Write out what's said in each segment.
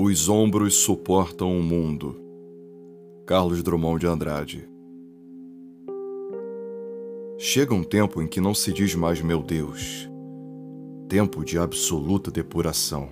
Os ombros suportam o mundo. Carlos Drummond de Andrade. Chega um tempo em que não se diz mais meu Deus. Tempo de absoluta depuração.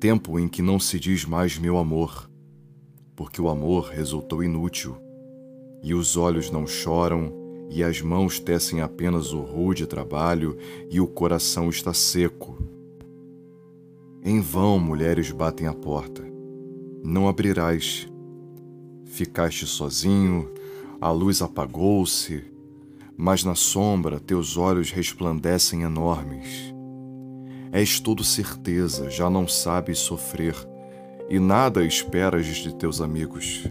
Tempo em que não se diz mais meu amor, porque o amor resultou inútil, e os olhos não choram, e as mãos tecem apenas o rude trabalho, e o coração está seco em vão mulheres batem a porta. Não abrirás. Ficaste sozinho, a luz apagou-se, mas na sombra teus olhos resplandecem enormes. És todo certeza, já não sabes sofrer, e nada esperas de teus amigos.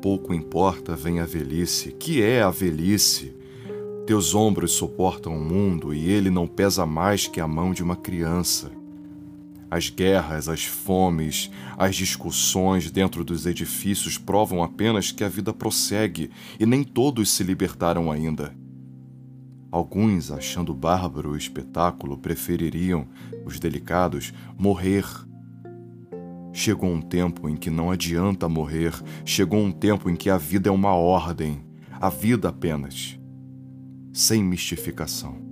Pouco importa vem a velhice, que é a velhice? Teus ombros suportam o mundo e ele não pesa mais que a mão de uma criança. As guerras, as fomes, as discussões dentro dos edifícios provam apenas que a vida prossegue e nem todos se libertaram ainda. Alguns, achando bárbaro o espetáculo, prefeririam, os delicados, morrer. Chegou um tempo em que não adianta morrer, chegou um tempo em que a vida é uma ordem, a vida apenas, sem mistificação.